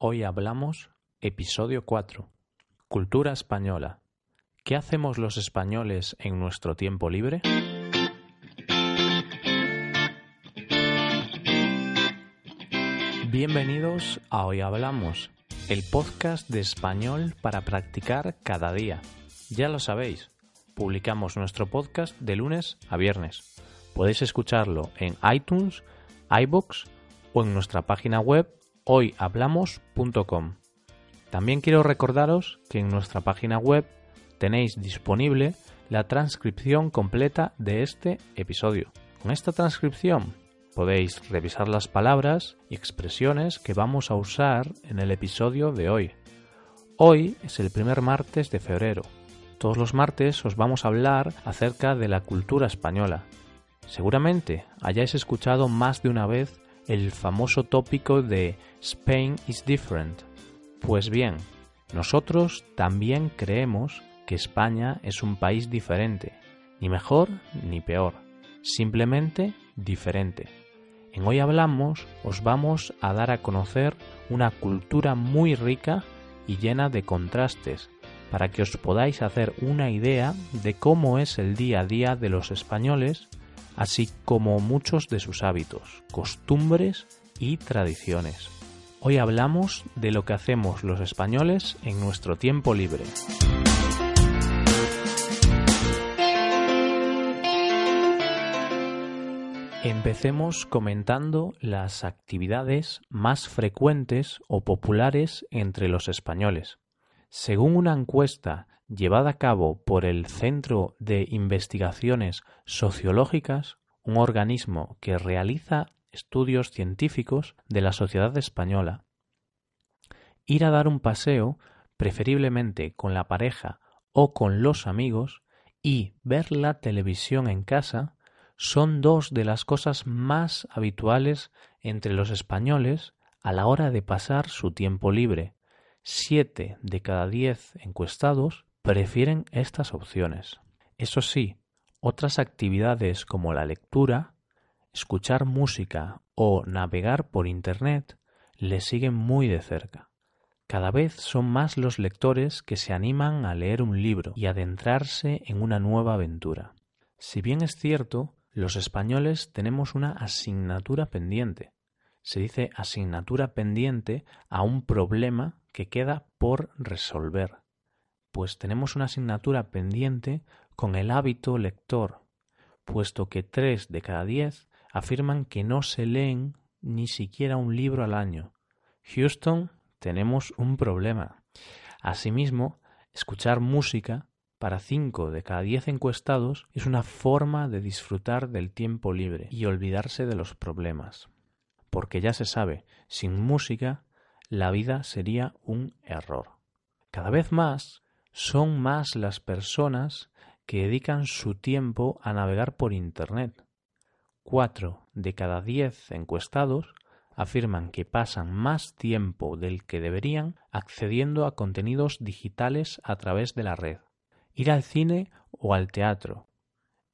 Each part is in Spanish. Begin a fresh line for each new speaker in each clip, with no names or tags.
Hoy hablamos episodio 4. Cultura española. ¿Qué hacemos los españoles en nuestro tiempo libre? Bienvenidos a Hoy Hablamos, el podcast de español para practicar cada día. Ya lo sabéis, publicamos nuestro podcast de lunes a viernes. Podéis escucharlo en iTunes, iBox o en nuestra página web hoyhablamos.com. También quiero recordaros que en nuestra página web tenéis disponible la transcripción completa de este episodio. Con esta transcripción podéis revisar las palabras y expresiones que vamos a usar en el episodio de hoy. Hoy es el primer martes de febrero. Todos los martes os vamos a hablar acerca de la cultura española. Seguramente hayáis escuchado más de una vez el famoso tópico de Spain is different. Pues bien, nosotros también creemos que España es un país diferente, ni mejor ni peor, simplemente diferente. En Hoy Hablamos os vamos a dar a conocer una cultura muy rica y llena de contrastes, para que os podáis hacer una idea de cómo es el día a día de los españoles así como muchos de sus hábitos, costumbres y tradiciones. Hoy hablamos de lo que hacemos los españoles en nuestro tiempo libre. Empecemos comentando las actividades más frecuentes o populares entre los españoles. Según una encuesta llevada a cabo por el Centro de Investigaciones Sociológicas, un organismo que realiza estudios científicos de la sociedad española. Ir a dar un paseo, preferiblemente con la pareja o con los amigos, y ver la televisión en casa son dos de las cosas más habituales entre los españoles a la hora de pasar su tiempo libre. Siete de cada diez encuestados prefieren estas opciones. Eso sí, otras actividades como la lectura, escuchar música o navegar por Internet le siguen muy de cerca. Cada vez son más los lectores que se animan a leer un libro y adentrarse en una nueva aventura. Si bien es cierto, los españoles tenemos una asignatura pendiente. Se dice asignatura pendiente a un problema que queda por resolver pues tenemos una asignatura pendiente con el hábito lector, puesto que tres de cada diez afirman que no se leen ni siquiera un libro al año. Houston, tenemos un problema. Asimismo, escuchar música para cinco de cada diez encuestados es una forma de disfrutar del tiempo libre y olvidarse de los problemas. Porque ya se sabe, sin música la vida sería un error. Cada vez más son más las personas que dedican su tiempo a navegar por Internet. Cuatro de cada diez encuestados afirman que pasan más tiempo del que deberían accediendo a contenidos digitales a través de la red. Ir al cine o al teatro,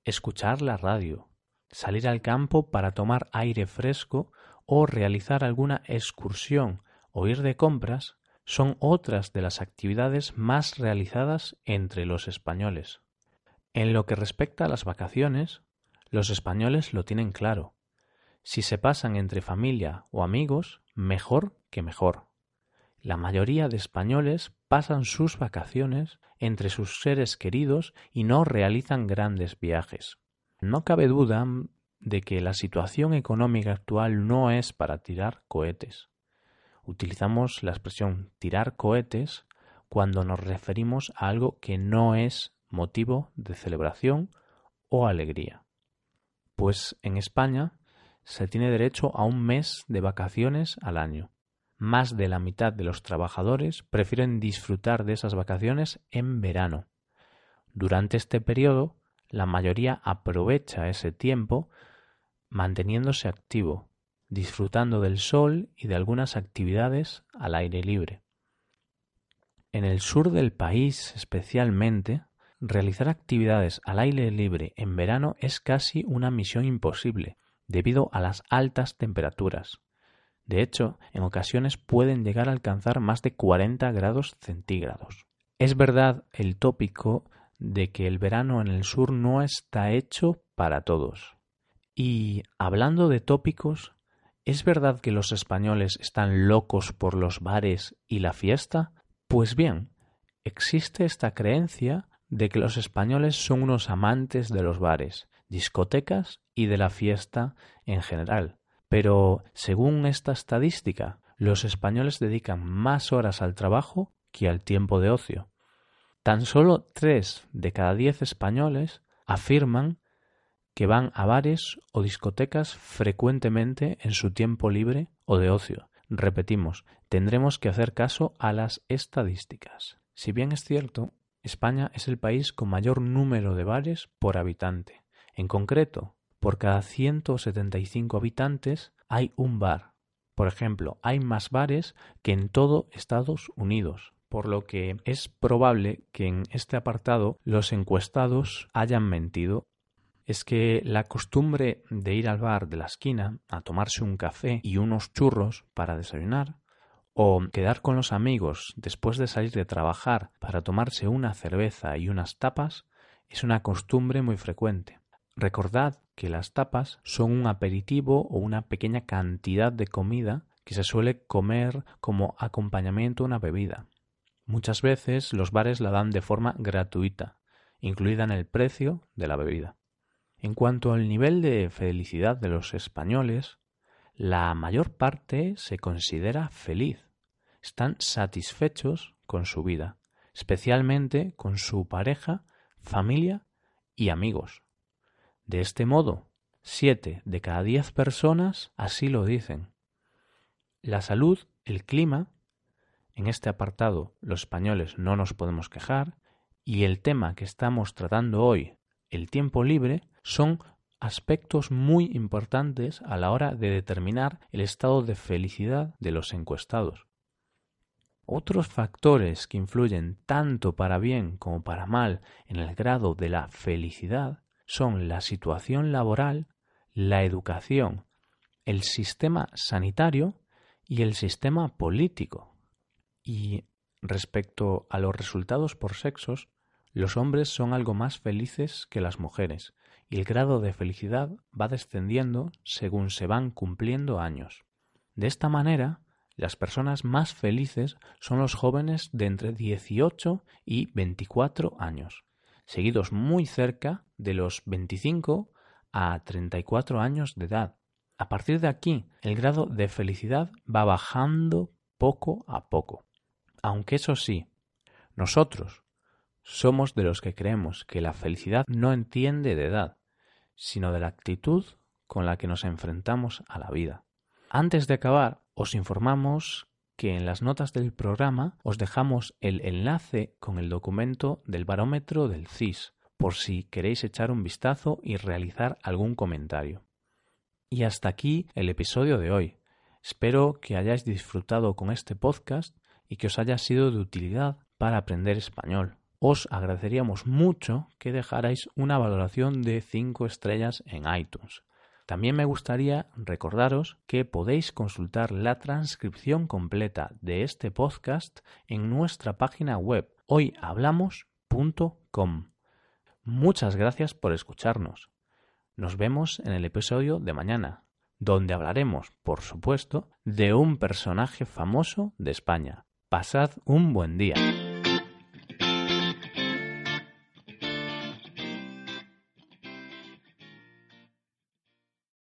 escuchar la radio, salir al campo para tomar aire fresco o realizar alguna excursión o ir de compras son otras de las actividades más realizadas entre los españoles. En lo que respecta a las vacaciones, los españoles lo tienen claro. Si se pasan entre familia o amigos, mejor que mejor. La mayoría de españoles pasan sus vacaciones entre sus seres queridos y no realizan grandes viajes. No cabe duda de que la situación económica actual no es para tirar cohetes utilizamos la expresión tirar cohetes cuando nos referimos a algo que no es motivo de celebración o alegría. Pues en España se tiene derecho a un mes de vacaciones al año. Más de la mitad de los trabajadores prefieren disfrutar de esas vacaciones en verano. Durante este periodo, la mayoría aprovecha ese tiempo manteniéndose activo, disfrutando del sol y de algunas actividades al aire libre. En el sur del país especialmente, realizar actividades al aire libre en verano es casi una misión imposible, debido a las altas temperaturas. De hecho, en ocasiones pueden llegar a alcanzar más de 40 grados centígrados. Es verdad el tópico de que el verano en el sur no está hecho para todos. Y hablando de tópicos, ¿es verdad que los españoles están locos por los bares y la fiesta? Pues bien, existe esta creencia de que los españoles son unos amantes de los bares, discotecas y de la fiesta en general. Pero, según esta estadística, los españoles dedican más horas al trabajo que al tiempo de ocio. Tan solo tres de cada diez españoles afirman que van a bares o discotecas frecuentemente en su tiempo libre o de ocio. Repetimos, tendremos que hacer caso a las estadísticas. Si bien es cierto, España es el país con mayor número de bares por habitante. En concreto, por cada 175 habitantes hay un bar. Por ejemplo, hay más bares que en todo Estados Unidos, por lo que es probable que en este apartado los encuestados hayan mentido. Es que la costumbre de ir al bar de la esquina a tomarse un café y unos churros para desayunar, o quedar con los amigos después de salir de trabajar para tomarse una cerveza y unas tapas, es una costumbre muy frecuente. Recordad que las tapas son un aperitivo o una pequeña cantidad de comida que se suele comer como acompañamiento a una bebida. Muchas veces los bares la dan de forma gratuita, incluida en el precio de la bebida. En cuanto al nivel de felicidad de los españoles, la mayor parte se considera feliz. Están satisfechos con su vida, especialmente con su pareja, familia y amigos. De este modo, siete de cada diez personas así lo dicen. La salud, el clima, en este apartado los españoles no nos podemos quejar, y el tema que estamos tratando hoy, el tiempo libre, son aspectos muy importantes a la hora de determinar el estado de felicidad de los encuestados. Otros factores que influyen tanto para bien como para mal en el grado de la felicidad son la situación laboral, la educación, el sistema sanitario y el sistema político. Y respecto a los resultados por sexos, los hombres son algo más felices que las mujeres, el grado de felicidad va descendiendo según se van cumpliendo años. De esta manera, las personas más felices son los jóvenes de entre 18 y 24 años, seguidos muy cerca de los 25 a 34 años de edad. A partir de aquí, el grado de felicidad va bajando poco a poco. Aunque eso sí, nosotros somos de los que creemos que la felicidad no entiende de edad, sino de la actitud con la que nos enfrentamos a la vida. Antes de acabar, os informamos que en las notas del programa os dejamos el enlace con el documento del barómetro del CIS, por si queréis echar un vistazo y realizar algún comentario. Y hasta aquí el episodio de hoy. Espero que hayáis disfrutado con este podcast y que os haya sido de utilidad para aprender español. Os agradeceríamos mucho que dejarais una valoración de 5 estrellas en iTunes. También me gustaría recordaros que podéis consultar la transcripción completa de este podcast en nuestra página web hoyhablamos.com. Muchas gracias por escucharnos. Nos vemos en el episodio de mañana, donde hablaremos, por supuesto, de un personaje famoso de España. Pasad un buen día.